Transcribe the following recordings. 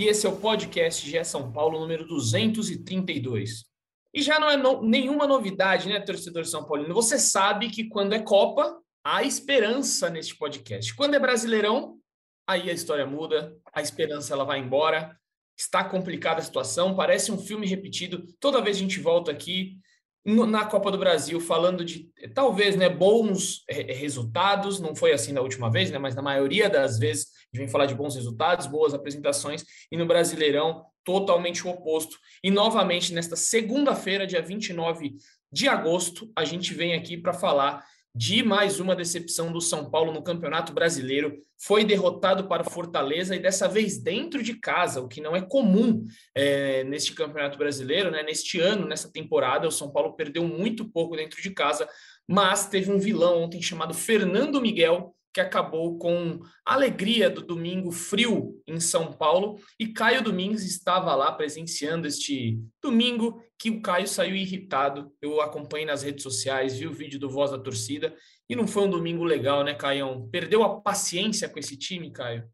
e esse é o podcast GE São Paulo número 232. E já não é no, nenhuma novidade, né, torcedor São Paulino? Você sabe que quando é Copa, há esperança neste podcast. Quando é Brasileirão, aí a história muda, a esperança ela vai embora. Está complicada a situação, parece um filme repetido. Toda vez a gente volta aqui na Copa do Brasil, falando de talvez né, bons resultados, não foi assim na última vez, né, mas na maioria das vezes a gente vem falar de bons resultados, boas apresentações, e no Brasileirão, totalmente o oposto. E novamente, nesta segunda-feira, dia 29 de agosto, a gente vem aqui para falar de mais uma decepção do São Paulo no Campeonato Brasileiro. Foi derrotado para o Fortaleza e dessa vez dentro de casa, o que não é comum é, neste Campeonato Brasileiro, né? Neste ano, nessa temporada, o São Paulo perdeu muito pouco dentro de casa, mas teve um vilão ontem chamado Fernando Miguel, que acabou com a alegria do domingo frio em São Paulo. E Caio Domingues estava lá presenciando este domingo que o Caio saiu irritado. Eu acompanhei nas redes sociais, vi o vídeo do Voz da Torcida e não foi um domingo legal, né, Caio? Perdeu a paciência com esse time, Caio?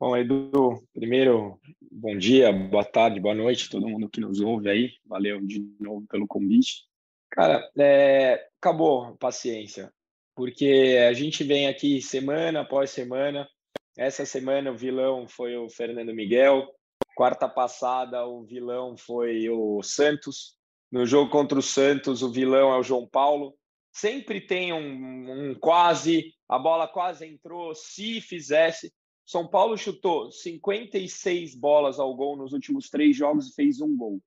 Bom, Edu, primeiro, bom dia, boa tarde, boa noite, todo mundo que nos ouve aí. Valeu de novo pelo convite. Cara, é, acabou a paciência porque a gente vem aqui semana após semana. Essa semana o vilão foi o Fernando Miguel, quarta passada o vilão foi o Santos. No jogo contra o Santos, o vilão é o João Paulo. Sempre tem um, um quase, a bola quase entrou, se fizesse. São Paulo chutou 56 bolas ao gol nos últimos três jogos e fez um gol.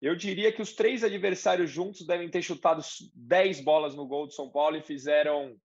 Eu diria que os três adversários juntos devem ter chutado 10 bolas no gol do São Paulo e fizeram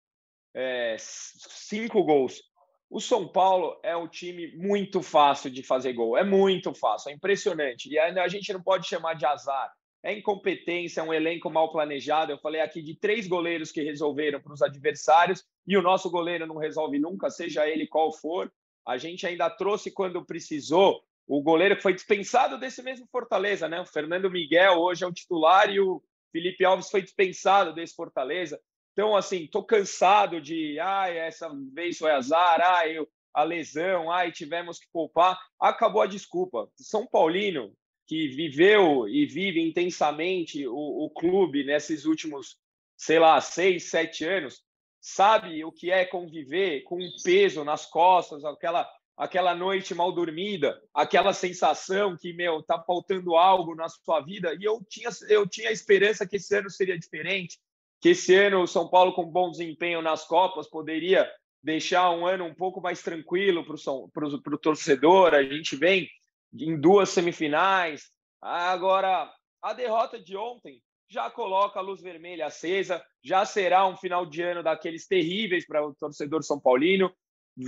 é, cinco gols. O São Paulo é um time muito fácil de fazer gol, é muito fácil, é impressionante. E a gente não pode chamar de azar, é incompetência, é um elenco mal planejado. Eu falei aqui de três goleiros que resolveram para os adversários e o nosso goleiro não resolve nunca, seja ele qual for. A gente ainda trouxe quando precisou o goleiro que foi dispensado desse mesmo Fortaleza, né? O Fernando Miguel hoje é o titular e o Felipe Alves foi dispensado desse Fortaleza. Então, assim, tô cansado de, ai, essa vez foi azar, ai, a lesão, ai, tivemos que poupar. Acabou a desculpa. São Paulino, que viveu e vive intensamente o, o clube nesses últimos, sei lá, seis, sete anos, sabe o que é conviver com um peso nas costas, aquela aquela noite mal dormida, aquela sensação que, meu, tá faltando algo na sua vida. E eu tinha, eu tinha a esperança que esse ano seria diferente, que esse ano o São Paulo, com bom desempenho nas Copas, poderia deixar um ano um pouco mais tranquilo para o torcedor. A gente vem em duas semifinais. Agora, a derrota de ontem já coloca a luz vermelha acesa, já será um final de ano daqueles terríveis para o torcedor são paulino,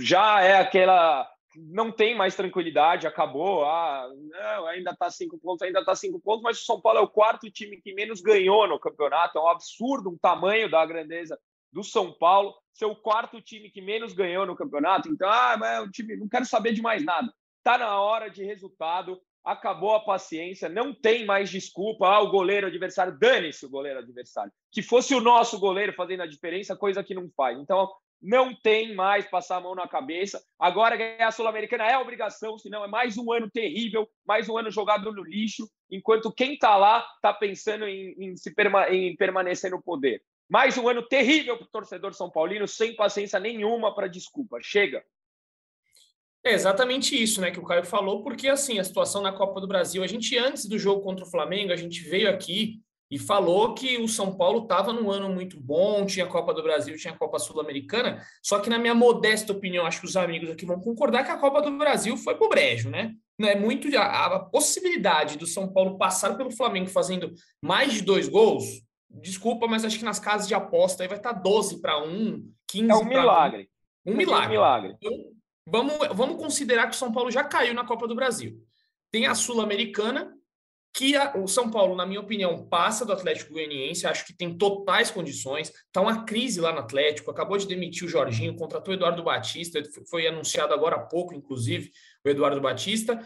já é aquela não tem mais tranquilidade, acabou. Ah, não, ainda está cinco pontos, ainda está cinco pontos, mas o São Paulo é o quarto time que menos ganhou no campeonato. É um absurdo um tamanho da grandeza do São Paulo ser o quarto time que menos ganhou no campeonato. Então, ah, mas o time não quero saber de mais nada. Tá na hora de resultado. Acabou a paciência, não tem mais desculpa. Ah, o goleiro adversário, dane-se o goleiro adversário. Que fosse o nosso goleiro fazendo a diferença, coisa que não faz. Então, não tem mais passar a mão na cabeça. Agora ganhar a Sul-Americana é obrigação, senão é mais um ano terrível, mais um ano jogado no lixo, enquanto quem está lá está pensando em, em, se perma em permanecer no poder. Mais um ano terrível para o torcedor São Paulino, sem paciência nenhuma para desculpa. Chega. É exatamente isso, né, que o Caio falou, porque assim, a situação na Copa do Brasil, a gente antes do jogo contra o Flamengo, a gente veio aqui e falou que o São Paulo estava num ano muito bom, tinha a Copa do Brasil, tinha a Copa Sul-Americana, só que na minha modesta opinião, acho que os amigos aqui vão concordar que a Copa do Brasil foi pro brejo, né? Não é muito a, a possibilidade do São Paulo passar pelo Flamengo fazendo mais de dois gols. Desculpa, mas acho que nas casas de aposta aí vai estar 12 para 1, 15 É um milagre. Um, um milagre. milagre. Então, vamos, vamos considerar que o São Paulo já caiu na Copa do Brasil. Tem a Sul-Americana, que a, o São Paulo, na minha opinião, passa do Atlético Goianiense, acho que tem totais condições. Tá uma crise lá no Atlético, acabou de demitir o Jorginho, contratou o Eduardo Batista, foi anunciado agora há pouco, inclusive, o Eduardo Batista.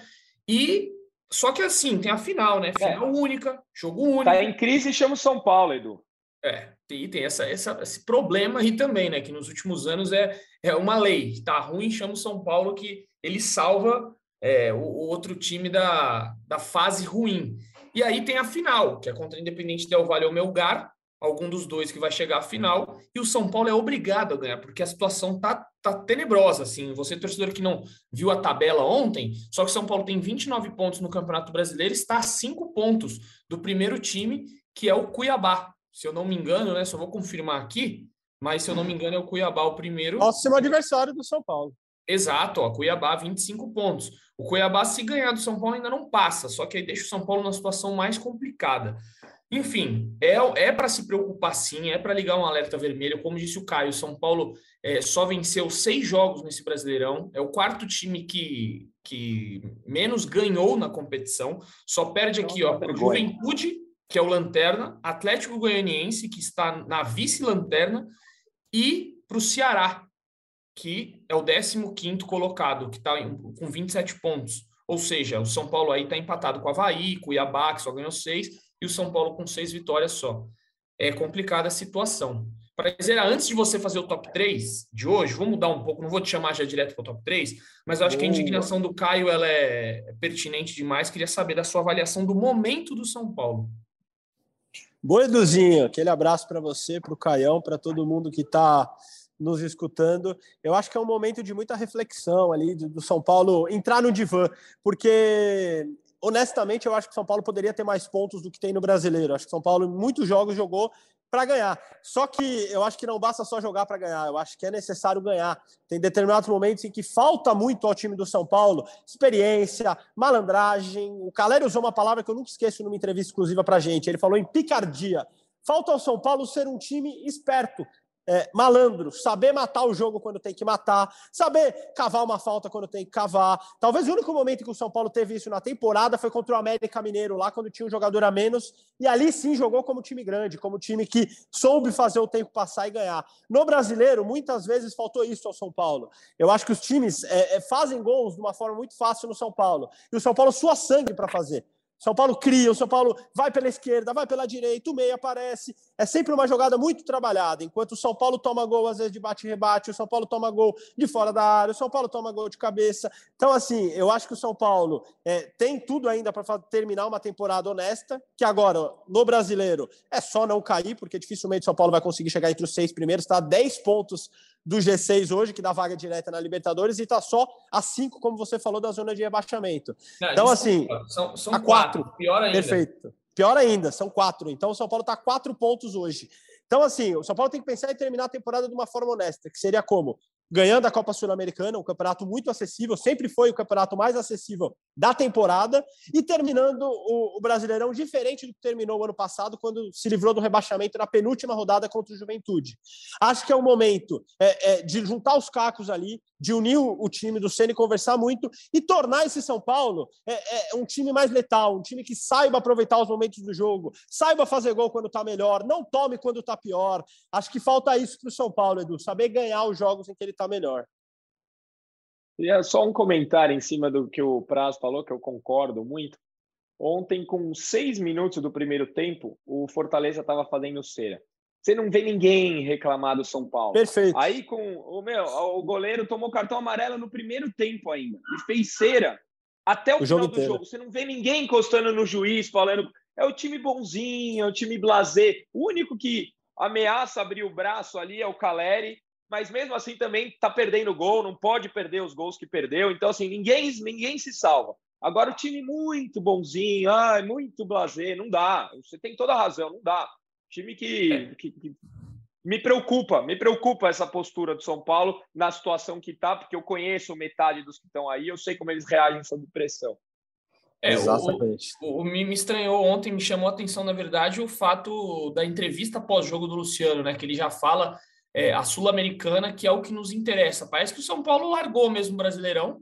E só que assim, tem a final, né? Final é. única, jogo único. Tá em crise e chama o São Paulo, Edu. É, e tem essa, essa, esse problema aí também, né? Que nos últimos anos é, é uma lei. Tá ruim, chama o São Paulo que ele salva é, o, o, outro time da, da fase ruim. E aí tem a final, que é contra o Independente Del Valle ou Melgar, algum dos dois que vai chegar à final, e o São Paulo é obrigado a ganhar, porque a situação tá, tá tenebrosa, assim, você torcedor que não viu a tabela ontem, só que São Paulo tem 29 pontos no Campeonato Brasileiro, está a 5 pontos do primeiro time, que é o Cuiabá, se eu não me engano, né, só vou confirmar aqui, mas se eu não me engano é o Cuiabá o primeiro. Próximo adversário do São Paulo. Exato, ó, Cuiabá 25 pontos. O Cuiabá, se ganhar do São Paulo, ainda não passa, só que aí deixa o São Paulo numa situação mais complicada. Enfim, é, é para se preocupar sim, é para ligar um alerta vermelho. Como disse o Caio, o São Paulo é, só venceu seis jogos nesse Brasileirão, é o quarto time que, que menos ganhou na competição, só perde aqui ó, para Juventude, que é o Lanterna, Atlético Goianiense, que está na vice-lanterna, e para o Ceará, que é o 15 colocado, que está com 27 pontos. Ou seja, o São Paulo aí está empatado com o Havaí, com o Iabá, que só ganhou seis, e o São Paulo com seis vitórias só. É complicada a situação. Para dizer, antes de você fazer o top 3 de hoje, vou mudar um pouco, não vou te chamar já direto para o top 3, mas eu acho que a indignação do Caio ela é pertinente demais. Queria saber da sua avaliação do momento do São Paulo. Boa, Eduzinho. Aquele abraço para você, para o Caião, para todo mundo que está nos escutando. Eu acho que é um momento de muita reflexão ali do São Paulo entrar no divã, porque honestamente eu acho que São Paulo poderia ter mais pontos do que tem no Brasileiro. Acho que São Paulo em muitos jogos jogou para ganhar. Só que eu acho que não basta só jogar para ganhar, eu acho que é necessário ganhar. Tem determinados momentos em que falta muito ao time do São Paulo experiência, malandragem. O Calério usou uma palavra que eu nunca esqueço numa entrevista exclusiva para gente. Ele falou em picardia. Falta ao São Paulo ser um time esperto, é, malandro, saber matar o jogo quando tem que matar, saber cavar uma falta quando tem que cavar. Talvez o único momento que o São Paulo teve isso na temporada foi contra o América Mineiro, lá quando tinha um jogador a menos, e ali sim jogou como time grande, como time que soube fazer o tempo passar e ganhar. No brasileiro, muitas vezes faltou isso ao São Paulo. Eu acho que os times é, é, fazem gols de uma forma muito fácil no São Paulo, e o São Paulo sua sangue para fazer. São Paulo cria, o São Paulo vai pela esquerda, vai pela direita, o meio aparece. É sempre uma jogada muito trabalhada. Enquanto o São Paulo toma gol, às vezes, de bate-rebate, o São Paulo toma gol de fora da área, o São Paulo toma gol de cabeça. Então, assim, eu acho que o São Paulo é, tem tudo ainda para terminar uma temporada honesta, que agora, no brasileiro, é só não cair, porque dificilmente o São Paulo vai conseguir chegar entre os seis primeiros, está 10 pontos do G6 hoje, que dá vaga direta na Libertadores, e está só a cinco, como você falou, da zona de rebaixamento. Não, então, assim, são, são a. Pior ainda. Perfeito. Pior ainda, são quatro. Então, o São Paulo está quatro pontos hoje. Então, assim, o São Paulo tem que pensar em terminar a temporada de uma forma honesta, que seria como? Ganhando a Copa Sul-Americana, um campeonato muito acessível, sempre foi o campeonato mais acessível da temporada, e terminando o, o, Brasileirão diferente do que terminou o ano passado, quando se livrou do rebaixamento na penúltima rodada contra o Juventude. Acho que é o momento é, é, de juntar os cacos ali, de unir o, o time do Ceni conversar muito e tornar esse São Paulo é, é, um time mais letal, um time que saiba aproveitar os momentos do jogo, saiba fazer gol quando está melhor, não tome quando está pior. Acho que falta isso para o São Paulo, Edu, saber ganhar os jogos em que ele está melhor. E só um comentário em cima do que o Praz falou, que eu concordo muito. Ontem, com seis minutos do primeiro tempo, o Fortaleza estava fazendo cera. Você não vê ninguém reclamar do São Paulo. Perfeito. Aí com o meu, o goleiro tomou cartão amarelo no primeiro tempo ainda e fez cera até o, o final jogo do inteiro. jogo. Você não vê ninguém encostando no juiz falando é o time bonzinho, é o time blazer. O único que ameaça abrir o braço ali é o Caleri mas mesmo assim também está perdendo gol, não pode perder os gols que perdeu. Então, assim, ninguém, ninguém se salva. Agora, o time muito bonzinho, ai, muito blazer, não dá. Você tem toda a razão, não dá. Time que, é. que, que me preocupa, me preocupa essa postura do São Paulo na situação que está, porque eu conheço metade dos que estão aí, eu sei como eles reagem sob pressão. É, Exatamente. O, o, me estranhou ontem, me chamou a atenção, na verdade, o fato da entrevista pós-jogo do Luciano, né? Que ele já fala é, a Sul-Americana, que é o que nos interessa. Parece que o São Paulo largou mesmo o Brasileirão,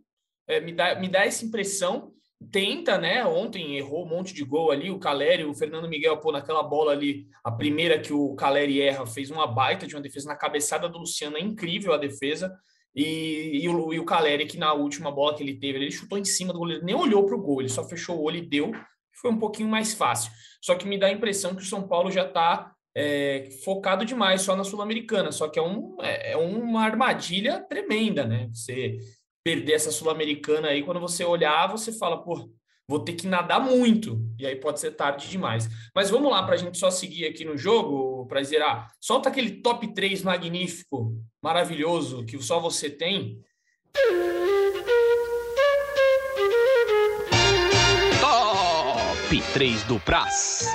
é, me, dá, me dá essa impressão. tenta, né? Ontem errou um monte de gol ali. O Caleri, o Fernando Miguel, pô, naquela bola ali, a primeira que o Caleri erra, fez uma baita de uma defesa na cabeçada do Luciano, é incrível a defesa. E, e, o, e o Caleri, que na última bola que ele teve, ele chutou em cima do goleiro, nem olhou para o gol, ele só fechou o olho e deu. Foi um pouquinho mais fácil. Só que me dá a impressão que o São Paulo já está é, focado demais só na Sul-Americana. Só que é, um, é, é uma armadilha tremenda, né? Você perder essa Sul-Americana aí, quando você olhar, você fala, pô, vou ter que nadar muito. E aí pode ser tarde demais. Mas vamos lá, para a gente só seguir aqui no jogo, para zerar. Solta aquele top 3 magnífico, maravilhoso, que só você tem. Top 3 do Praz.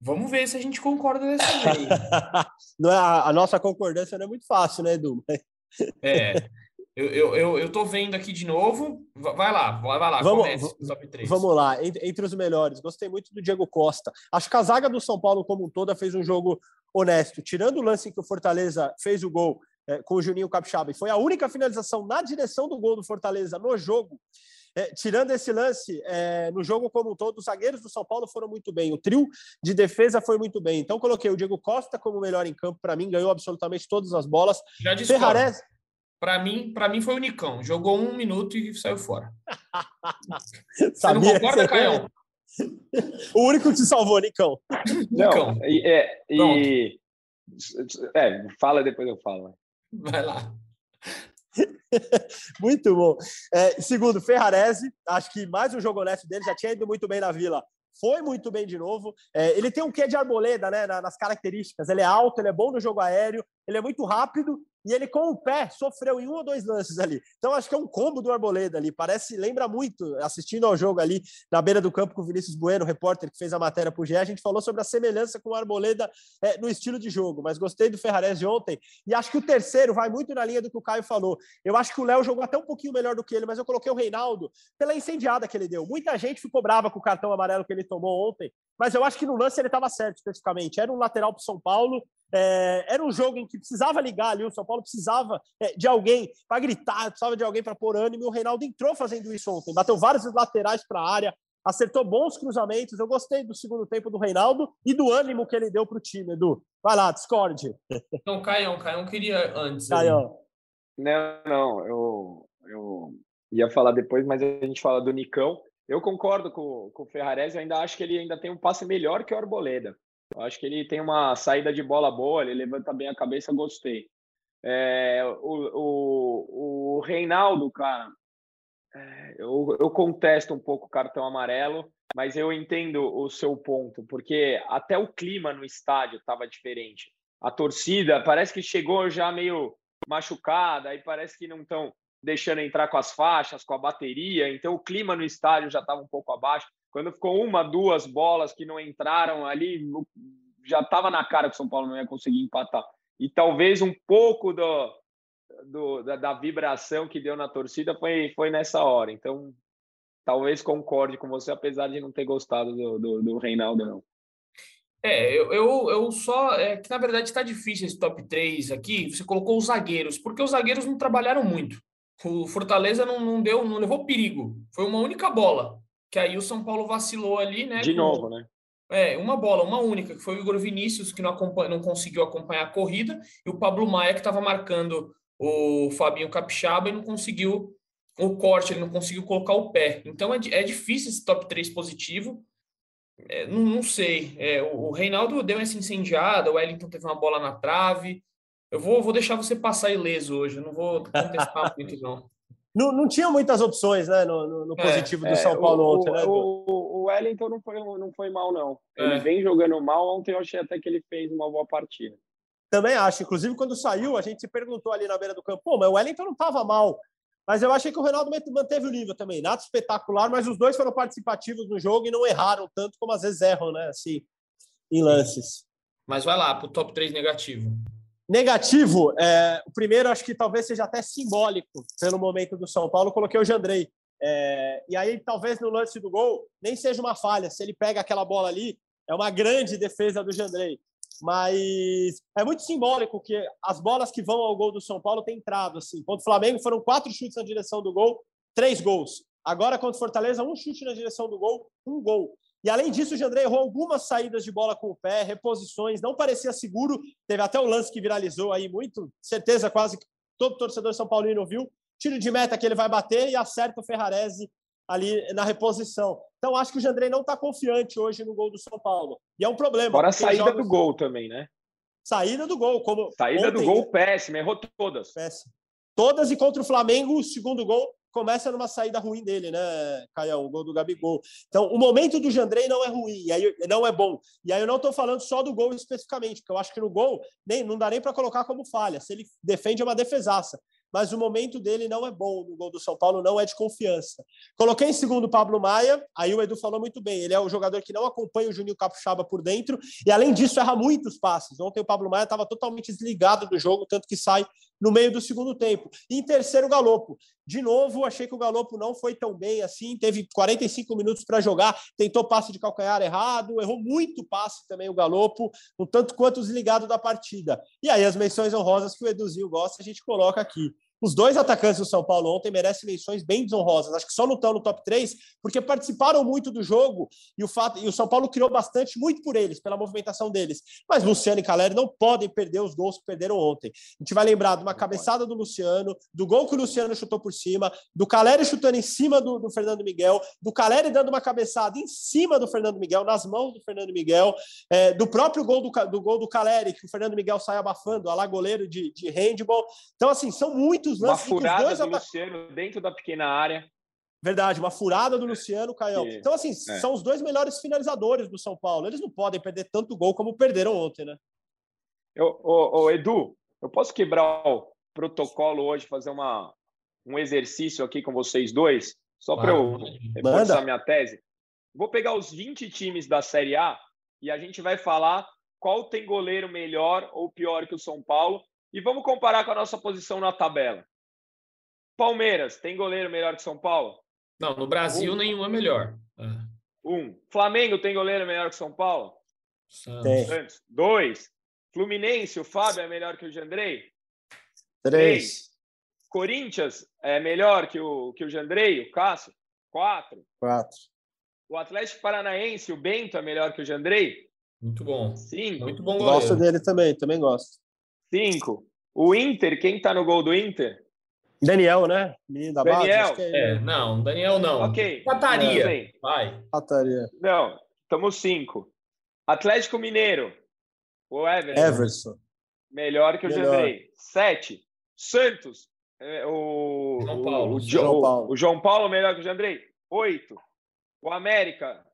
Vamos ver se a gente concorda dessa vez. não é, a, nossa concordância não é muito fácil, né, Edu? É. Eu, eu, eu, eu tô vendo aqui de novo. Vai lá, vai lá, vamos, comece, top 3. Vamos lá, entre, entre, os melhores. Gostei muito do Diego Costa. Acho que a zaga do São Paulo, como um todo, fez um jogo honesto. Tirando o lance em que o Fortaleza fez o gol é, com o Juninho Capixaba, e foi a única finalização na direção do gol do Fortaleza no jogo. É, tirando esse lance, é, no jogo como um todo, os zagueiros do São Paulo foram muito bem, o trio de defesa foi muito bem. Então, coloquei o Diego Costa como melhor em campo, para mim, ganhou absolutamente todas as bolas. Já Ferrares... Para mim, para mim foi o Nicão. Jogou um minuto e saiu fora. Você não concorda, Caio? o único que te salvou, Nicão. Não, e, é, e... é, fala depois eu falo. Vai lá. muito bom. É, segundo, Ferrarese, acho que mais um jogo honesto dele, já tinha ido muito bem na Vila, foi muito bem de novo. É, ele tem um quê de arboleda, né, nas características. Ele é alto, ele é bom no jogo aéreo, ele é muito rápido e ele com o pé sofreu em um ou dois lances ali. Então acho que é um combo do Arboleda ali. Parece, lembra muito, assistindo ao jogo ali na beira do campo com o Vinícius Bueno, repórter que fez a matéria para o GE, a gente falou sobre a semelhança com o Arboleda é, no estilo de jogo. Mas gostei do Ferrares de ontem e acho que o terceiro vai muito na linha do que o Caio falou. Eu acho que o Léo jogou até um pouquinho melhor do que ele, mas eu coloquei o Reinaldo pela incendiada que ele deu. Muita gente ficou brava com o cartão amarelo que ele tomou ontem, mas eu acho que no lance ele estava certo especificamente. Era um lateral para São Paulo é, era um jogo em que precisava ligar ali, o São Paulo precisava é, de alguém para gritar, precisava de alguém para pôr ânimo, e o Reinaldo entrou fazendo isso ontem, bateu vários laterais para a área, acertou bons cruzamentos. Eu gostei do segundo tempo do Reinaldo e do ânimo que ele deu para o time, Edu. Vai lá, discorde. Então, Caião, Caião queria antes. Caião. Não, não, eu, eu ia falar depois, mas a gente fala do Nicão. Eu concordo com, com o Ferrarese, eu ainda acho que ele ainda tem um passe melhor que o Arboleda. Eu acho que ele tem uma saída de bola boa, ele levanta bem a cabeça, gostei. É, o, o, o Reinaldo, cara, é, eu, eu contesto um pouco o cartão amarelo, mas eu entendo o seu ponto, porque até o clima no estádio estava diferente. A torcida parece que chegou já meio machucada, aí parece que não estão deixando entrar com as faixas, com a bateria, então o clima no estádio já estava um pouco abaixo. Quando ficou uma, duas bolas que não entraram ali, já estava na cara que o São Paulo não ia conseguir empatar. E talvez um pouco do, do da, da, vibração que deu na torcida foi, foi nessa hora. Então, talvez concorde com você, apesar de não ter gostado do, do, do Reinaldo, não. É, eu, eu, eu só. É que na verdade está difícil esse top 3 aqui. Você colocou os zagueiros, porque os zagueiros não trabalharam muito. O Fortaleza não, não deu, não levou perigo. Foi uma única bola que aí o São Paulo vacilou ali, né? De com, novo, né? É, uma bola, uma única, que foi o Igor Vinícius, que não, não conseguiu acompanhar a corrida, e o Pablo Maia, que estava marcando o Fabinho Capixaba e não conseguiu o corte, ele não conseguiu colocar o pé. Então é, é difícil esse top 3 positivo. É, não, não, sei. É, o, o, Reinaldo deu essa incendiada, o Wellington teve uma bola na trave. Eu vou, vou deixar você passar ileso hoje, eu não vou contestar muito, não. Não, não tinha muitas opções né, no, no, no é, positivo é, do São Paulo o, ontem, né? O, o, Wellington não foi, não foi mal, não. Ele é. vem jogando mal. Ontem eu achei até que ele fez uma boa partida. Também acho. Inclusive, quando saiu, a gente se perguntou ali na beira do campo, pô, mas o Wellington não estava mal. Mas eu achei que o Ronaldo manteve o nível também. Nada espetacular, mas os dois foram participativos no jogo e não erraram tanto como às vezes erram, né? Assim, em lances. Mas vai lá, para o top 3 negativo. Negativo, é, o primeiro acho que talvez seja até simbólico pelo momento do São Paulo, coloquei o Jandrei. É, e aí, talvez no lance do gol, nem seja uma falha. Se ele pega aquela bola ali, é uma grande defesa do Jandrei. Mas é muito simbólico que as bolas que vão ao gol do São Paulo têm entrado. Assim. Contra o Flamengo foram quatro chutes na direção do gol, três gols. Agora, contra o Fortaleza, um chute na direção do gol, um gol. E além disso, o Jandré errou algumas saídas de bola com o pé, reposições, não parecia seguro. Teve até o lance que viralizou aí muito, certeza quase que todo torcedor São Paulino viu. Tiro de meta que ele vai bater e acerta o Ferrarese ali na reposição. Então, acho que o Jandrei não está confiante hoje no gol do São Paulo. E é um problema. Fora a saída jogos... do gol também, né? Saída do gol. Como saída ontem, do gol péssima, errou todas. Péssima. Todas e contra o Flamengo, o segundo gol começa numa saída ruim dele, né, Caião? O gol do Gabigol. Então, o momento do Jandrei não é ruim, aí não é bom. E aí eu não estou falando só do gol especificamente, porque eu acho que no gol nem, não dá nem para colocar como falha. Se ele defende, é uma defesaça mas o momento dele não é bom no gol do São Paulo, não é de confiança. Coloquei em segundo o Pablo Maia, aí o Edu falou muito bem, ele é o jogador que não acompanha o Juninho Capixaba por dentro, e além disso erra muitos passes. Ontem o Pablo Maia estava totalmente desligado do jogo, tanto que sai no meio do segundo tempo. E em terceiro, o Galopo. De novo, achei que o Galopo não foi tão bem assim, teve 45 minutos para jogar, tentou passe de calcanhar errado, errou muito passe também o Galopo, um tanto quanto desligado da partida. E aí as menções honrosas que o Eduzinho gosta, a gente coloca aqui. Os dois atacantes do São Paulo ontem merecem menções bem desonrosas. Acho que só não estão no top 3 porque participaram muito do jogo e o fato e o São Paulo criou bastante, muito por eles, pela movimentação deles. Mas Luciano e Caleri não podem perder os gols que perderam ontem. A gente vai lembrar de uma cabeçada do Luciano, do gol que o Luciano chutou por cima, do Caleri chutando em cima do, do Fernando Miguel, do Caleri dando uma cabeçada em cima do Fernando Miguel, nas mãos do Fernando Miguel, é, do próprio gol do, do gol do Caleri, que o Fernando Miguel sai abafando, a lá goleiro de, de handball. Então, assim, são muitos muitos lances. Uma furada do Luciano dentro da pequena área. Verdade, uma furada do Luciano, Caio. Então, assim, é. são os dois melhores finalizadores do São Paulo. Eles não podem perder tanto gol como perderam ontem, né? Eu, ô, ô, Edu, eu posso quebrar o protocolo hoje, fazer uma, um exercício aqui com vocês dois, só para eu reforçar minha tese? Vou pegar os 20 times da Série A e a gente vai falar qual tem goleiro melhor ou pior que o São Paulo e vamos comparar com a nossa posição na tabela. Palmeiras tem goleiro melhor que São Paulo? Não, no Brasil um. nenhum é melhor. Um. Flamengo tem goleiro melhor que São Paulo? Santos. Santos. Dois. Fluminense, o Fábio é melhor que o Jandrei? Três. Três. Corinthians é melhor que o, que o Jandrei, o Cássio? Quatro. Quatro. O Atlético Paranaense, o Bento é melhor que o Jandrei? Muito bom. Cinco. Muito bom goleiro. Gosto dele também, também gosto. Cinco. O Inter, quem tá no gol do Inter? Daniel, né? Menino da Daniel. base. É... é... não, Daniel não. Ok. Pataria. Vai. Pataria. Não, estamos cinco. Atlético Mineiro. O Everson. Everson. Melhor que o Jandrei. Sete. Santos. É, o, João Paulo. O, João Paulo. o João Paulo melhor que o Jandrei. Oito. O América.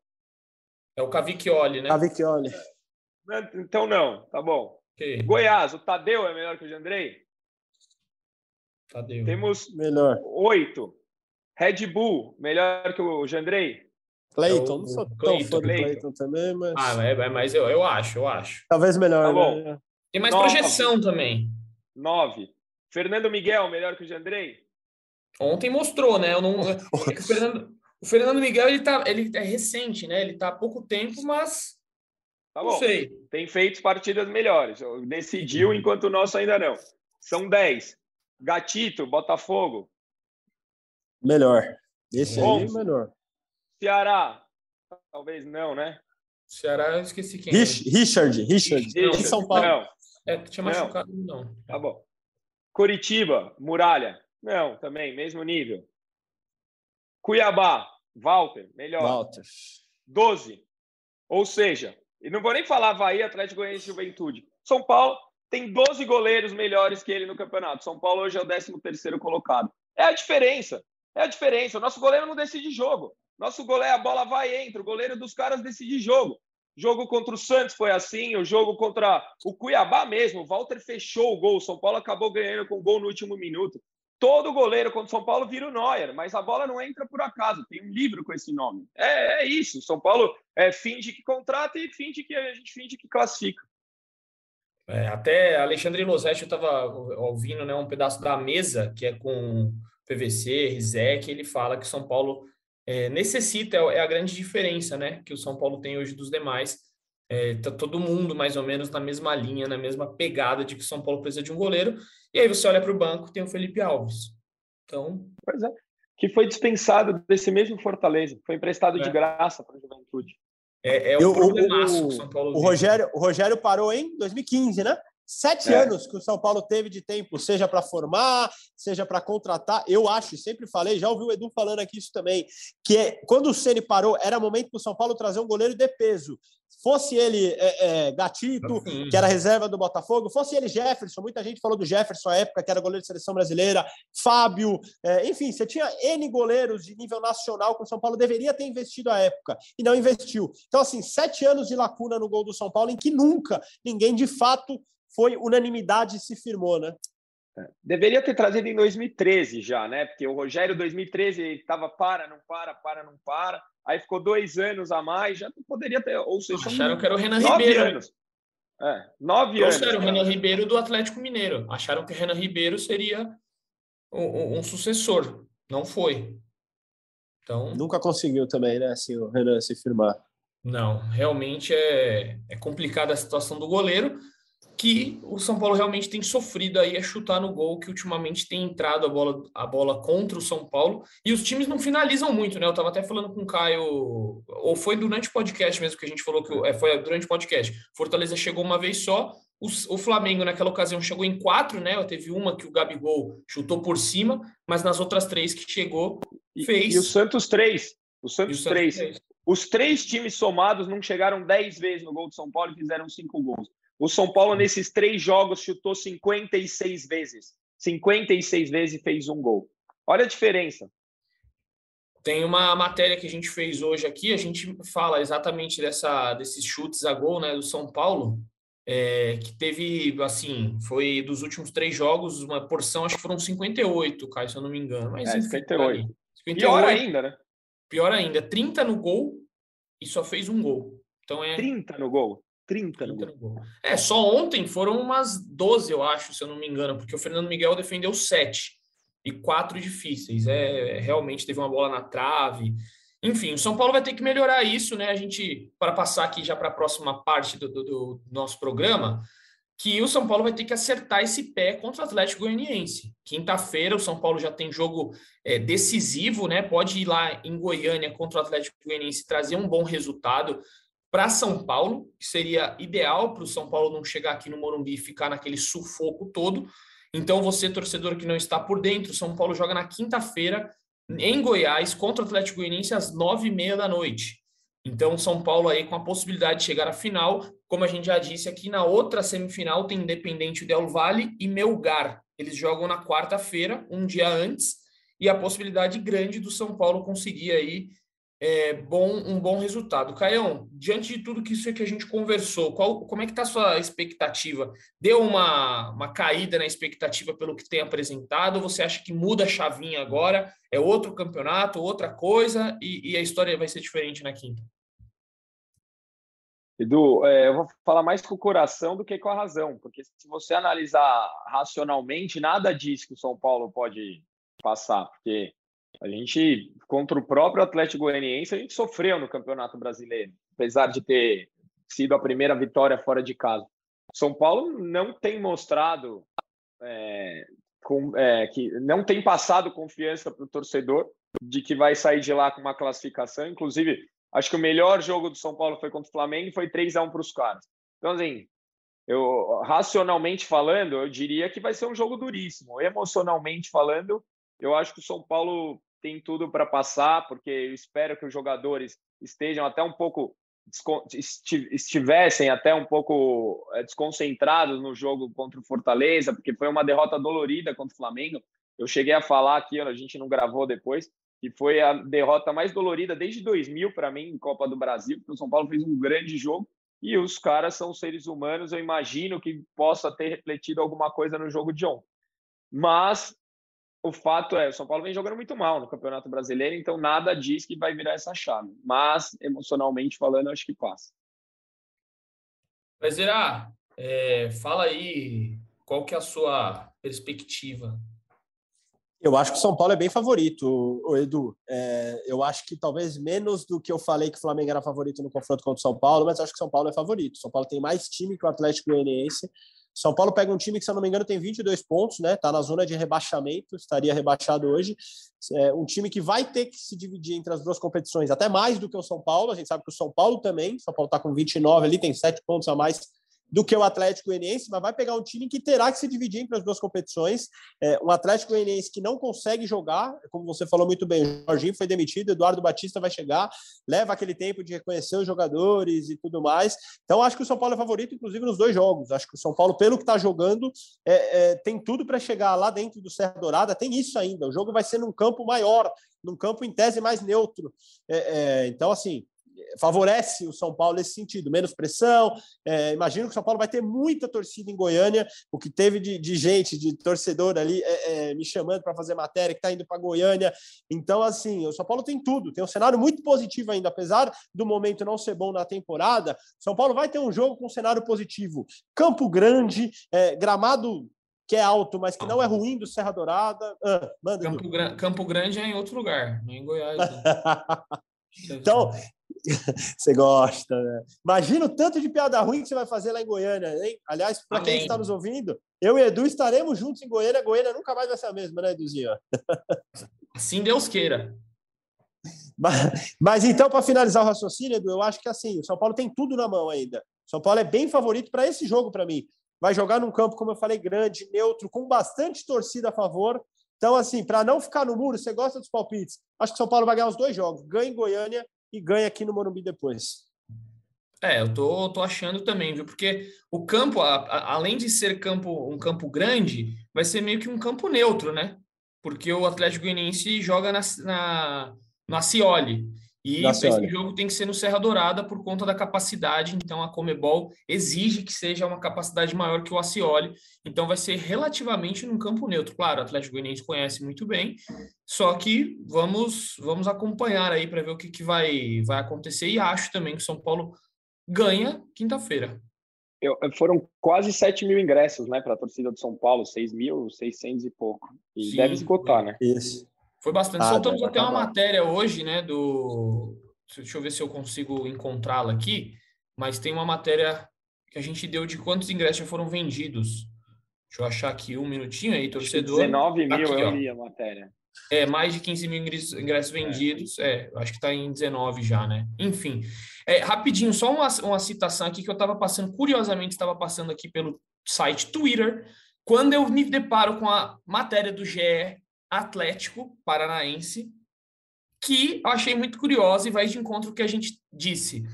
É o Cavicchioli, né? Cavicchioli. Então não, tá bom. Okay. Goiás, o Tadeu é melhor que o Jandrei? Tadeu. Temos melhor. oito. Red Bull, melhor que o Jandrei? Clayton, é não sou tão fã do Clayton também, mas. Ah, é, mas eu, eu acho, eu acho. Talvez melhor. Tá bom. Né? Tem mais Nove. projeção também. Nove. Fernando Miguel, melhor que o Jandrei? Ontem mostrou, né? Eu não, é o, Fernando, o Fernando Miguel ele, tá, ele é recente, né? Ele tá há pouco tempo, mas Tá bom. Não sei. Tem feito partidas melhores. Decidiu, enquanto o nosso ainda não. São 10. Gatito, Botafogo. Melhor. Esse aí é melhor. Ceará. Talvez não, né? Ceará, eu esqueci quem. Rich, é. Richard, Richard. Richard. São Paulo. Não. É, tinha machucado, não. não. Tá bom. Curitiba, Muralha. Não, também, mesmo nível. Cuiabá, Walter, melhor. Walter. 12. Ou seja, e não vou nem falar Havaí, Atlético Goianiense Juventude. São Paulo tem 12 goleiros melhores que ele no campeonato. São Paulo hoje é o 13º colocado. É a diferença. É a diferença. O nosso goleiro não decide jogo. Nosso goleiro, a bola vai e entra. O goleiro dos caras decide jogo. Jogo contra o Santos foi assim, o jogo contra o Cuiabá mesmo. O Walter fechou o gol. O São Paulo acabou ganhando com o gol no último minuto. Todo goleiro contra o São Paulo vira o Neuer, mas a bola não entra por acaso. Tem um livro com esse nome. É, é isso. São Paulo é, finge que contrata e finge que a gente finge que classifica. É, até Alexandre Losetti, eu estava ouvindo né, um pedaço da mesa, que é com PVC, Rizek, ele fala que São Paulo é, necessita, é a grande diferença né, que o São Paulo tem hoje dos demais. É, tá todo mundo mais ou menos na mesma linha, na mesma pegada de que São Paulo precisa de um goleiro. E aí você olha para o banco, tem o Felipe Alves. Então. Pois é. que foi dispensado desse mesmo Fortaleza, foi emprestado é. de graça para a Juventude. É, é o, o, o, São Paulo. O Rogério, o Rogério parou em 2015, né? Sete é. anos que o São Paulo teve de tempo, seja para formar, seja para contratar. Eu acho, e sempre falei, já ouvi o Edu falando aqui isso também, que é, quando o Ceni parou, era momento para o São Paulo trazer um goleiro de peso. Fosse ele é, é, Gatito, Sim. que era reserva do Botafogo, fosse ele Jefferson, muita gente falou do Jefferson à época, que era goleiro de seleção brasileira, Fábio, é, enfim, você tinha N goleiros de nível nacional que o São Paulo deveria ter investido à época e não investiu. Então, assim, sete anos de lacuna no gol do São Paulo em que nunca ninguém de fato foi unanimidade e se firmou, né? É, deveria ter trazido em 2013 já, né? Porque o Rogério 2013 estava para, não para, para, não para. Aí ficou dois anos a mais, já poderia ter. Ou seja, acharam que era o Renan Ribeiro. Anos. É, nove anos. Era o Renan Ribeiro do Atlético Mineiro. Acharam que o Renan Ribeiro seria um, um sucessor. Não foi. Então nunca conseguiu também, né? Assim, o Renan se firmar. Não, realmente é, é complicada a situação do goleiro que o São Paulo realmente tem sofrido aí a chutar no gol, que ultimamente tem entrado a bola, a bola contra o São Paulo, e os times não finalizam muito, né? Eu estava até falando com o Caio, ou foi durante o podcast mesmo que a gente falou que é, foi durante o podcast. Fortaleza chegou uma vez só, o, o, Flamengo naquela ocasião chegou em quatro, né? Teve uma que o Gabigol chutou por cima, mas nas outras três que chegou, fez. E, e o Santos três. O Santos, o Santos três. três. Os três times somados não chegaram dez vezes no gol do São Paulo e fizeram cinco gols. O São Paulo, nesses três jogos, chutou 56 vezes. 56 vezes e fez um gol. Olha a diferença. Tem uma matéria que a gente fez hoje aqui, a gente fala exatamente dessa, desses chutes a gol né, do São Paulo, é, que teve, assim, foi dos últimos três jogos, uma porção, acho que foram 58, Caio, se eu não me engano. Mas, é, 58. 58. Pior ainda, né? Pior ainda, 30 no gol e só fez um gol. Então é 30 no gol. 30 no gol. É, só ontem foram umas 12, eu acho, se eu não me engano, porque o Fernando Miguel defendeu 7 e quatro difíceis. É, realmente teve uma bola na trave. Enfim, o São Paulo vai ter que melhorar isso, né? A gente, para passar aqui já para a próxima parte do, do, do, nosso programa, que o São Paulo vai ter que acertar esse pé contra o Atlético Goianiense. Quinta-feira, o São Paulo já tem jogo é, decisivo, né? Pode ir lá em Goiânia contra o Atlético Goianiense trazer um bom resultado para São Paulo, que seria ideal para o São Paulo não chegar aqui no Morumbi e ficar naquele sufoco todo. Então, você, torcedor que não está por dentro, São Paulo joga na quinta-feira em Goiás contra o Atlético Goianiense às nove e meia da noite. Então, São Paulo aí com a possibilidade de chegar à final. Como a gente já disse aqui, na outra semifinal tem Independente Del Vale e Melgar. Eles jogam na quarta-feira, um dia antes, e a possibilidade grande do São Paulo conseguir aí é, bom, um bom resultado. Caião, diante de tudo que isso que a gente conversou, qual, como é que está a sua expectativa? Deu uma, uma caída na expectativa pelo que tem apresentado? Você acha que muda a chavinha agora? É outro campeonato, outra coisa, e, e a história vai ser diferente na quinta? Edu, é, eu vou falar mais com o coração do que com a razão, porque se você analisar racionalmente, nada diz que o São Paulo pode passar, porque a gente, contra o próprio Atlético Goianiense, a gente sofreu no Campeonato Brasileiro, apesar de ter sido a primeira vitória fora de casa. São Paulo não tem mostrado é, com, é, que não tem passado confiança para o torcedor de que vai sair de lá com uma classificação. Inclusive, acho que o melhor jogo do São Paulo foi contra o Flamengo e foi 3 a 1 para os caras. Então, assim, eu racionalmente falando, eu diria que vai ser um jogo duríssimo. Emocionalmente falando, eu acho que o São Paulo tem tudo para passar, porque eu espero que os jogadores estejam até um pouco estivessem até um pouco eh, desconcentrados no jogo contra o Fortaleza, porque foi uma derrota dolorida contra o Flamengo. Eu cheguei a falar aqui, a gente não gravou depois, que foi a derrota mais dolorida desde 2000 para mim em Copa do Brasil, porque o São Paulo fez um grande jogo e os caras são seres humanos, eu imagino que possa ter refletido alguma coisa no jogo de ontem. Mas o fato é, o São Paulo vem jogando muito mal no Campeonato Brasileiro, então nada diz que vai virar essa chave. Mas, emocionalmente falando, acho que passa. Mas, Irá, é, fala aí qual que é a sua perspectiva. Eu acho que o São Paulo é bem favorito, o Edu. É, eu acho que talvez menos do que eu falei que o Flamengo era favorito no confronto contra o São Paulo, mas acho que o São Paulo é favorito. O São Paulo tem mais time que o Atlético Goianiense São Paulo pega um time que, se eu não me engano, tem 22 pontos, né? Tá na zona de rebaixamento, estaria rebaixado hoje. É um time que vai ter que se dividir entre as duas competições, até mais do que o São Paulo. A gente sabe que o São Paulo também, São Paulo está com 29 ali, tem 7 pontos a mais do que o Atlético Goianiense, mas vai pegar um time que terá que se dividir entre as duas competições. É, um Atlético Goianiense que não consegue jogar, como você falou muito bem, o Jorginho foi demitido, Eduardo Batista vai chegar, leva aquele tempo de reconhecer os jogadores e tudo mais. Então, acho que o São Paulo é favorito, inclusive, nos dois jogos. Acho que o São Paulo, pelo que está jogando, é, é, tem tudo para chegar lá dentro do Serra Dourada. Tem isso ainda. O jogo vai ser num campo maior, num campo em tese mais neutro. É, é, então, assim, favorece o São Paulo nesse sentido, menos pressão. É, imagino que o São Paulo vai ter muita torcida em Goiânia, o que teve de, de gente, de torcedor ali é, é, me chamando para fazer matéria, que está indo para Goiânia. Então, assim, o São Paulo tem tudo, tem um cenário muito positivo ainda, apesar do momento não ser bom na temporada. O São Paulo vai ter um jogo com um cenário positivo. Campo Grande, é, gramado que é alto, mas que não é ruim do Serra Dourada. Ah, Campo, Campo, Grande é em outro lugar, não é em Goiás. Né? então, você gosta, né? Imagina o tanto de piada ruim que você vai fazer lá em Goiânia, hein? Aliás, para quem está nos ouvindo, eu e Edu estaremos juntos em Goiânia. Goiânia nunca mais vai ser a mesma, né, Eduzinho? Assim Deus queira. Mas, mas então, para finalizar o raciocínio, Edu, eu acho que assim, o São Paulo tem tudo na mão ainda. O São Paulo é bem favorito para esse jogo para mim. Vai jogar num campo, como eu falei, grande, neutro, com bastante torcida a favor. Então, assim, para não ficar no muro, você gosta dos palpites? Acho que o São Paulo vai ganhar os dois jogos. Ganha em Goiânia e ganha aqui no Morumbi depois. É, eu tô, tô achando também, viu? Porque o campo, a, a, além de ser campo, um campo grande, vai ser meio que um campo neutro, né? Porque o Atlético Goianiense joga na, na, na Cioli. E esse jogo tem que ser no Serra Dourada por conta da capacidade. Então, a Comebol exige que seja uma capacidade maior que o Acioli. Então, vai ser relativamente num campo neutro. Claro, o Atlético Goianiense conhece muito bem, só que vamos vamos acompanhar aí para ver o que, que vai, vai acontecer. E acho também que o São Paulo ganha quinta-feira. Foram quase 7 mil ingressos né, para a torcida do São Paulo, 6.600 e pouco. E Sim, deve esgotar, né? Isso. Foi bastante. Ah, Soltamos até uma matéria hoje, né, do... Deixa eu ver se eu consigo encontrá-la aqui, mas tem uma matéria que a gente deu de quantos ingressos já foram vendidos. Deixa eu achar aqui um minutinho aí, torcedor. 19 mil, aqui, eu li a matéria. É, mais de 15 mil ingressos vendidos. É, é acho que está em 19 já, né? Enfim. É, rapidinho, só uma, uma citação aqui que eu estava passando, curiosamente, estava passando aqui pelo site Twitter, quando eu me deparo com a matéria do GE Atlético Paranaense, que eu achei muito curiosa e vai de encontro com o que a gente disse.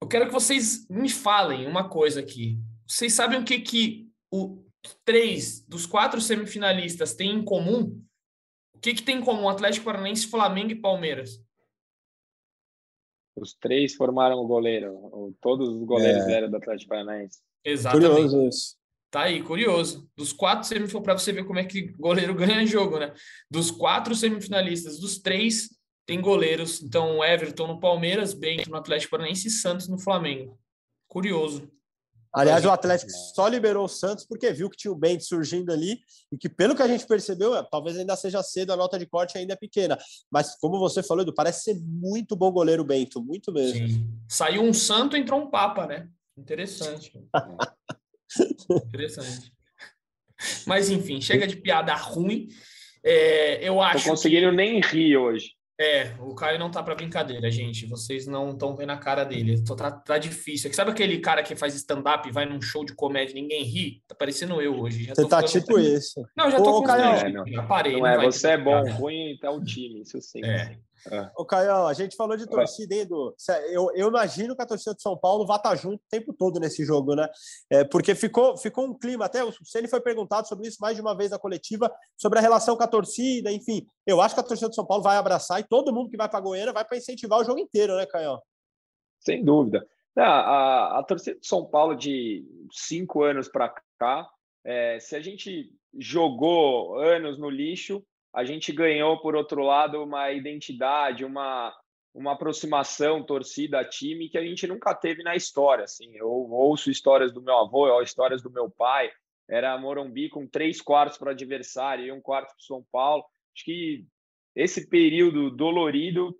Eu quero que vocês me falem uma coisa aqui. Vocês sabem o que, que o três dos quatro semifinalistas têm em comum? O que, que tem em comum Atlético Paranaense, Flamengo e Palmeiras? Os três formaram o goleiro. Todos os goleiros é. eram do Atlético Paranaense. Exatamente. Curioso isso. Tá aí, curioso. Dos quatro semifinalistas, para você ver como é que goleiro ganha jogo, né? Dos quatro semifinalistas, dos três tem goleiros. Então, Everton no Palmeiras, Bento no Atlético Paranaense e Santos no Flamengo. Curioso. Aliás, o Atlético só liberou o Santos porque viu que tinha o Bento surgindo ali e que, pelo que a gente percebeu, é, talvez ainda seja cedo, a nota de corte ainda é pequena. Mas, como você falou, Edu, parece ser muito bom goleiro Bento, muito mesmo. Sim. Saiu um santo, entrou um papa, né? Interessante. Interessante. Mas, enfim, chega de piada ruim. É, eu acho. Tô conseguindo que... nem rir hoje. É, o Caio não tá para brincadeira, gente. Vocês não estão vendo a cara dele. Tá, tá difícil. Sabe aquele cara que faz stand-up e vai num show de comédia e ninguém ri? Tá parecendo eu hoje. Já você tá tipo isso. Não, já tô Ô, com Caio, é, não, já parei. Não, não é, você é bom, ruim tá o time, isso sim. É. É. Ô, Caio, a gente falou de torcida, hein, Edu? Eu, eu imagino que a torcida de São Paulo vá estar tá junto o tempo todo nesse jogo, né? É, porque ficou, ficou um clima, até o Ceni foi perguntado sobre isso mais de uma vez na coletiva, sobre a relação com a torcida, enfim. Eu acho que a torcida de São Paulo vai abraçar e todo mundo que vai para Goiânia vai para incentivar o jogo inteiro, né, Caio? Sem dúvida. A, a, a torcida de São Paulo de cinco anos para cá, é, se a gente jogou anos no lixo, a gente ganhou, por outro lado, uma identidade, uma, uma aproximação torcida-time que a gente nunca teve na história. Assim. Eu ouço histórias do meu avô, ou histórias do meu pai. Era Morumbi com três quartos para adversário e um quarto para São Paulo. Acho que esse período dolorido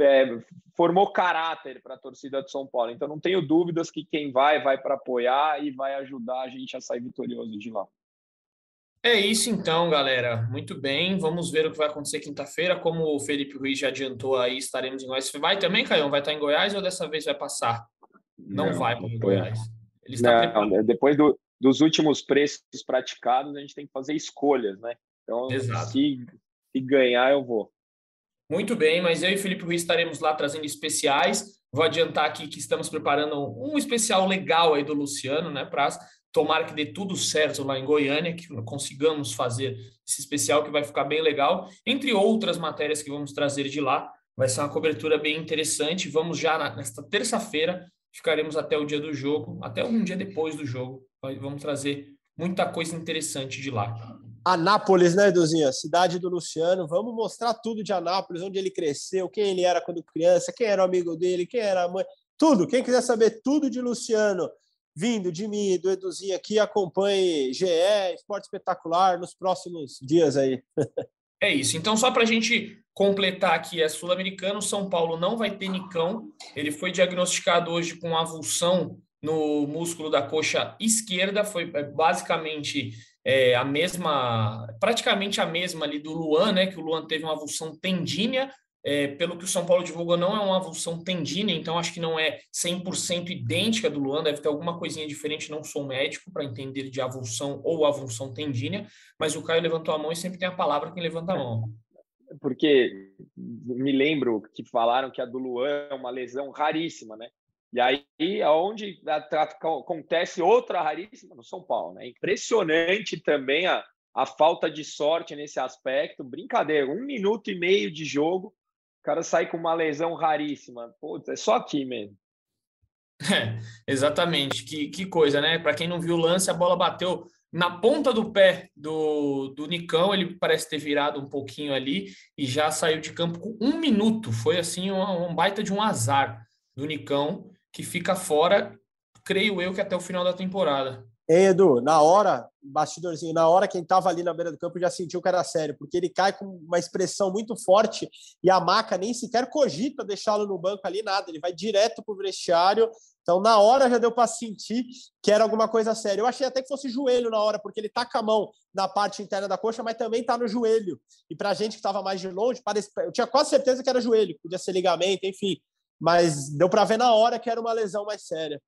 é, formou caráter para a torcida de São Paulo. Então não tenho dúvidas que quem vai, vai para apoiar e vai ajudar a gente a sair vitorioso de lá. É isso então, galera. Muito bem. Vamos ver o que vai acontecer quinta-feira. Como o Felipe Ruiz já adiantou aí, estaremos em Goiás. Vai também, Caio? Vai estar em Goiás ou dessa vez vai passar? Não, não vai para Goiás. Ele está não, depois do, dos últimos preços praticados, a gente tem que fazer escolhas, né? Então, Exato. Se, se ganhar, eu vou. Muito bem, mas eu e Felipe Ruiz estaremos lá trazendo especiais. Vou adiantar aqui que estamos preparando um especial legal aí do Luciano, né, Praz? Tomara que dê tudo certo lá em Goiânia, que consigamos fazer esse especial que vai ficar bem legal, entre outras matérias que vamos trazer de lá. Vai ser uma cobertura bem interessante. Vamos já nesta terça-feira, ficaremos até o dia do jogo, até um dia depois do jogo. Vamos trazer muita coisa interessante de lá. Anápolis, né, Eduzinha? Cidade do Luciano. Vamos mostrar tudo de Anápolis, onde ele cresceu, quem ele era quando criança, quem era o amigo dele, quem era a mãe, tudo. Quem quiser saber tudo de Luciano, vindo de mim do Eduzinho aqui, acompanhe GE, Esporte Espetacular, nos próximos dias aí. É isso. Então, só para a gente completar aqui, é sul-americano, São Paulo não vai ter Nicão. Ele foi diagnosticado hoje com avulsão no músculo da coxa esquerda, foi é, basicamente é, a mesma, praticamente a mesma ali do Luan, né? Que o Luan teve uma avulsão tendínea, é, pelo que o São Paulo divulgou, não é uma avulsão tendínea, então acho que não é 100% idêntica do Luan, deve ter alguma coisinha diferente, não sou médico para entender de avulsão ou avulsão tendínea, mas o Caio levantou a mão e sempre tem a palavra quem levanta a mão. Porque me lembro que falaram que a do Luan é uma lesão raríssima, né? E aí, aonde acontece outra raríssima no São Paulo, né? Impressionante também a, a falta de sorte nesse aspecto. Brincadeira, um minuto e meio de jogo, cara sai com uma lesão raríssima. Putz, é só aqui mesmo. É, exatamente. Que, que coisa, né? Para quem não viu o lance, a bola bateu na ponta do pé do, do Nicão. Ele parece ter virado um pouquinho ali e já saiu de campo com um minuto. Foi assim um, um baita de um azar do Nicão que fica fora, creio eu que até o final da temporada. Ei, Edu, na hora, bastidorzinho, na hora quem estava ali na beira do campo já sentiu que era sério, porque ele cai com uma expressão muito forte e a maca nem sequer cogita deixá-lo no banco ali, nada, ele vai direto para o vestiário. Então, na hora já deu para sentir que era alguma coisa séria. Eu achei até que fosse joelho na hora, porque ele tá com a mão na parte interna da coxa, mas também tá no joelho. E para gente que estava mais de longe, parece... eu tinha quase certeza que era joelho, podia ser ligamento, enfim mas deu para ver na hora que era uma lesão mais séria.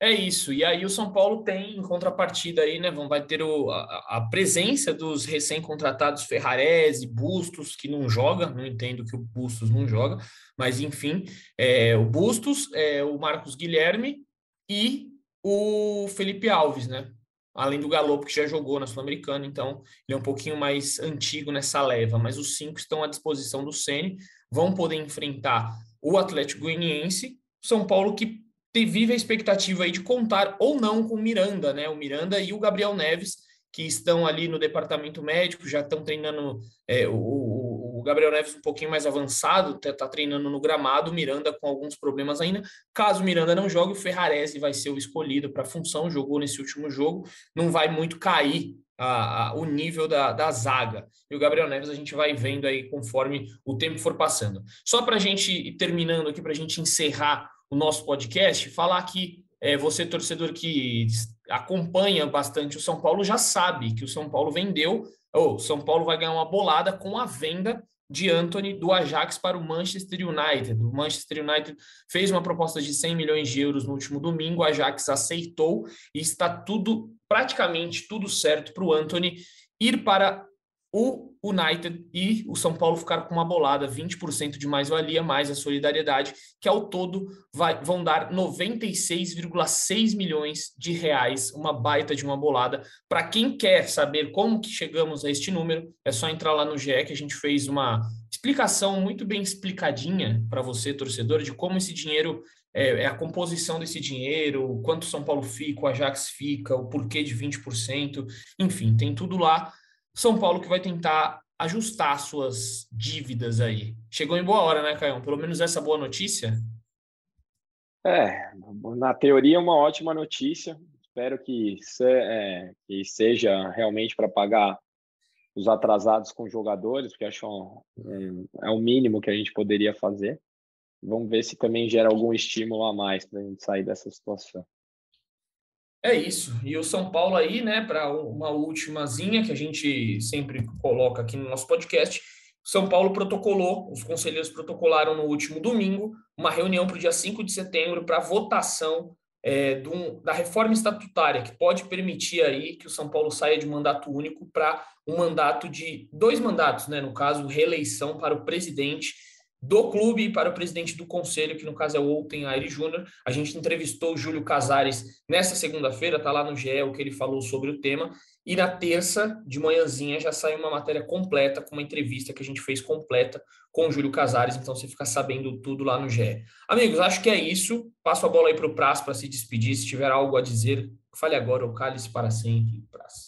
É isso. E aí o São Paulo tem em contrapartida aí, né? Vai ter o, a, a, presença dos recém-contratados Ferrarese, Bustos, que não joga, não entendo que o Bustos não joga, mas enfim, é, o Bustos, é, o Marcos Guilherme e o Felipe Alves, né? Além do Galo, que já jogou na Sul-Americana, então ele é um pouquinho mais antigo nessa leva, mas os cinco estão à disposição do Ceni, vão poder enfrentar o Atlético Goianiense, São Paulo que vive a expectativa aí de contar ou não com o Miranda, né? O Miranda e o Gabriel Neves, que estão ali no departamento médico, já estão treinando é, o, o, Gabriel Neves um pouquinho mais avançado, está tá treinando no gramado, o Miranda com alguns problemas ainda. Caso o Miranda não jogue, o Ferrarese vai ser o escolhido para a função, jogou nesse último jogo, não vai muito cair a, a, o nível da, da zaga. E o Gabriel Neves a gente vai vendo aí conforme o tempo for passando. Só para a gente ir terminando aqui, para a gente encerrar o nosso podcast, falar que é, você, torcedor que acompanha bastante o São Paulo, já sabe que o São Paulo vendeu, ou São Paulo vai ganhar uma bolada com a venda de Anthony do Ajax para o Manchester United. O Manchester United fez uma proposta de 100 milhões de euros no último domingo, o Ajax aceitou e está tudo, praticamente tudo certo para o Anthony ir para o United e o São Paulo ficar com uma bolada, 20% de mais-valia, mais a solidariedade, que ao todo vai, vão dar 96,6 milhões de reais, uma baita de uma bolada. Para quem quer saber como que chegamos a este número, é só entrar lá no GE que a gente fez uma explicação muito bem explicadinha para você, torcedor, de como esse dinheiro é, é, a composição desse dinheiro, quanto São Paulo fica, o Ajax fica, o porquê de 20%, enfim, tem tudo lá são Paulo que vai tentar ajustar suas dívidas aí. Chegou em boa hora, né, Caio? Pelo menos essa boa notícia. É, na teoria é uma ótima notícia. Espero que, se, é, que seja realmente para pagar os atrasados com jogadores, porque acho um, um, é o mínimo que a gente poderia fazer. Vamos ver se também gera algum estímulo a mais para a gente sair dessa situação. É isso. E o São Paulo aí, né, para uma últimazinha que a gente sempre coloca aqui no nosso podcast. São Paulo protocolou, os conselheiros protocolaram no último domingo uma reunião para o dia 5 de setembro para votação é, do, da reforma estatutária, que pode permitir aí que o São Paulo saia de mandato único para um mandato de dois mandatos, né? No caso, reeleição para o presidente do clube para o presidente do conselho, que no caso é o Outen Aire Júnior. A gente entrevistou o Júlio Casares nessa segunda-feira, tá lá no GE o que ele falou sobre o tema. E na terça, de manhãzinha, já saiu uma matéria completa, com uma entrevista que a gente fez completa com o Júlio Casares, então você fica sabendo tudo lá no GE. Amigos, acho que é isso. Passo a bola aí para o Praz para se despedir. Se tiver algo a dizer, fale agora ou cale-se para sempre, Praz.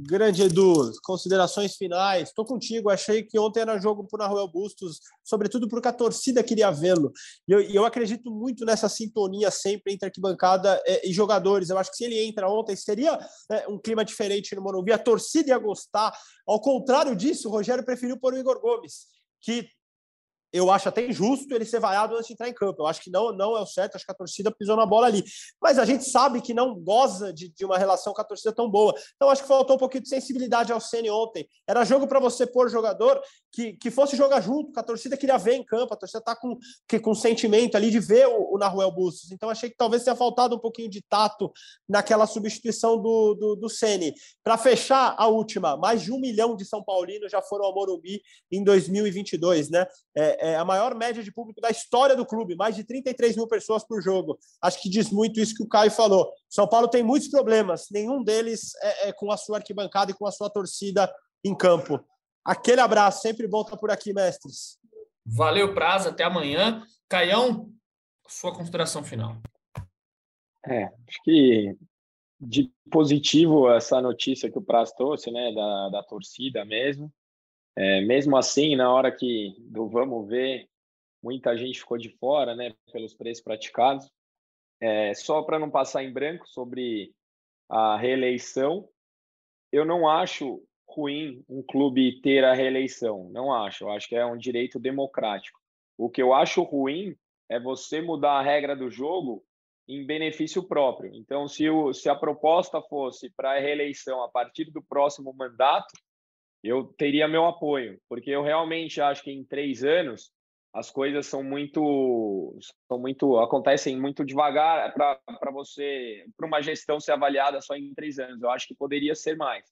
Grande Edu, considerações finais. Estou contigo. Achei que ontem era jogo para o Naruel Bustos, sobretudo porque a torcida queria vê-lo. E eu, eu, acredito muito nessa sintonia sempre entre arquibancada e, e jogadores. Eu acho que se ele entra ontem, seria né, um clima diferente no Morumbi. A torcida ia gostar. Ao contrário disso, o Rogério preferiu pôr o Igor Gomes, que eu acho até injusto ele ser vaiado antes de entrar em campo. Eu acho que não, não é o certo, acho que a torcida pisou na bola ali. Mas a gente sabe que não goza de, de uma relação com a torcida tão boa. Então acho que faltou um pouquinho de sensibilidade ao Ceni ontem. Era jogo para você pôr jogador que, que fosse jogar junto, que a torcida queria ver em campo, a torcida está com, com sentimento ali de ver o, o Naruel Bustos. Então achei que talvez tenha faltado um pouquinho de tato naquela substituição do, do, do Ceni. Para fechar a última, mais de um milhão de São Paulinos já foram ao Morumbi em 2022, né? É, é, a maior média de público da história do clube, mais de 33 mil pessoas por jogo. Acho que diz muito isso que o Caio falou. São Paulo tem muitos problemas, nenhum deles é, é com a sua arquibancada e com a sua torcida em campo. Aquele abraço, sempre bom estar por aqui, mestres. Valeu, Prazo, até amanhã. Caião, sua consideração final. É, acho que de positivo essa notícia que o Praz trouxe, né, da, da torcida mesmo. É, mesmo assim, na hora que do vamos ver, muita gente ficou de fora, né, pelos preços praticados. É, só para não passar em branco sobre a reeleição, eu não acho ruim um clube ter a reeleição, não acho. Eu acho que é um direito democrático. O que eu acho ruim é você mudar a regra do jogo em benefício próprio. Então, se, o, se a proposta fosse para a reeleição a partir do próximo mandato, eu teria meu apoio, porque eu realmente acho que em três anos as coisas são muito, são muito acontecem muito devagar para você, para uma gestão ser avaliada só em três anos. Eu acho que poderia ser mais.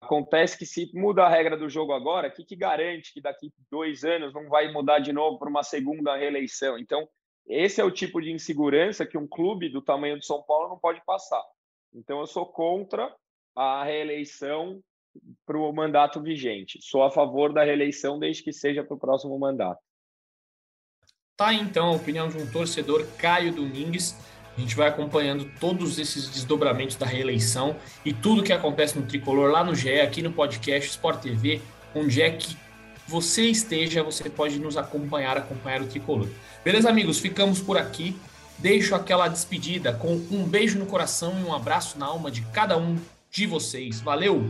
Acontece que se muda a regra do jogo agora, o que, que garante que daqui dois anos não vai mudar de novo para uma segunda reeleição? Então, esse é o tipo de insegurança que um clube do tamanho de São Paulo não pode passar. Então, eu sou contra a reeleição para o mandato vigente. Sou a favor da reeleição desde que seja para o próximo mandato. Tá então a opinião de um torcedor, Caio Domingues. A gente vai acompanhando todos esses desdobramentos da reeleição e tudo que acontece no Tricolor lá no GE, aqui no podcast Sport TV, onde é que você esteja, você pode nos acompanhar, acompanhar o Tricolor. Beleza, amigos? Ficamos por aqui. Deixo aquela despedida com um beijo no coração e um abraço na alma de cada um de vocês. Valeu!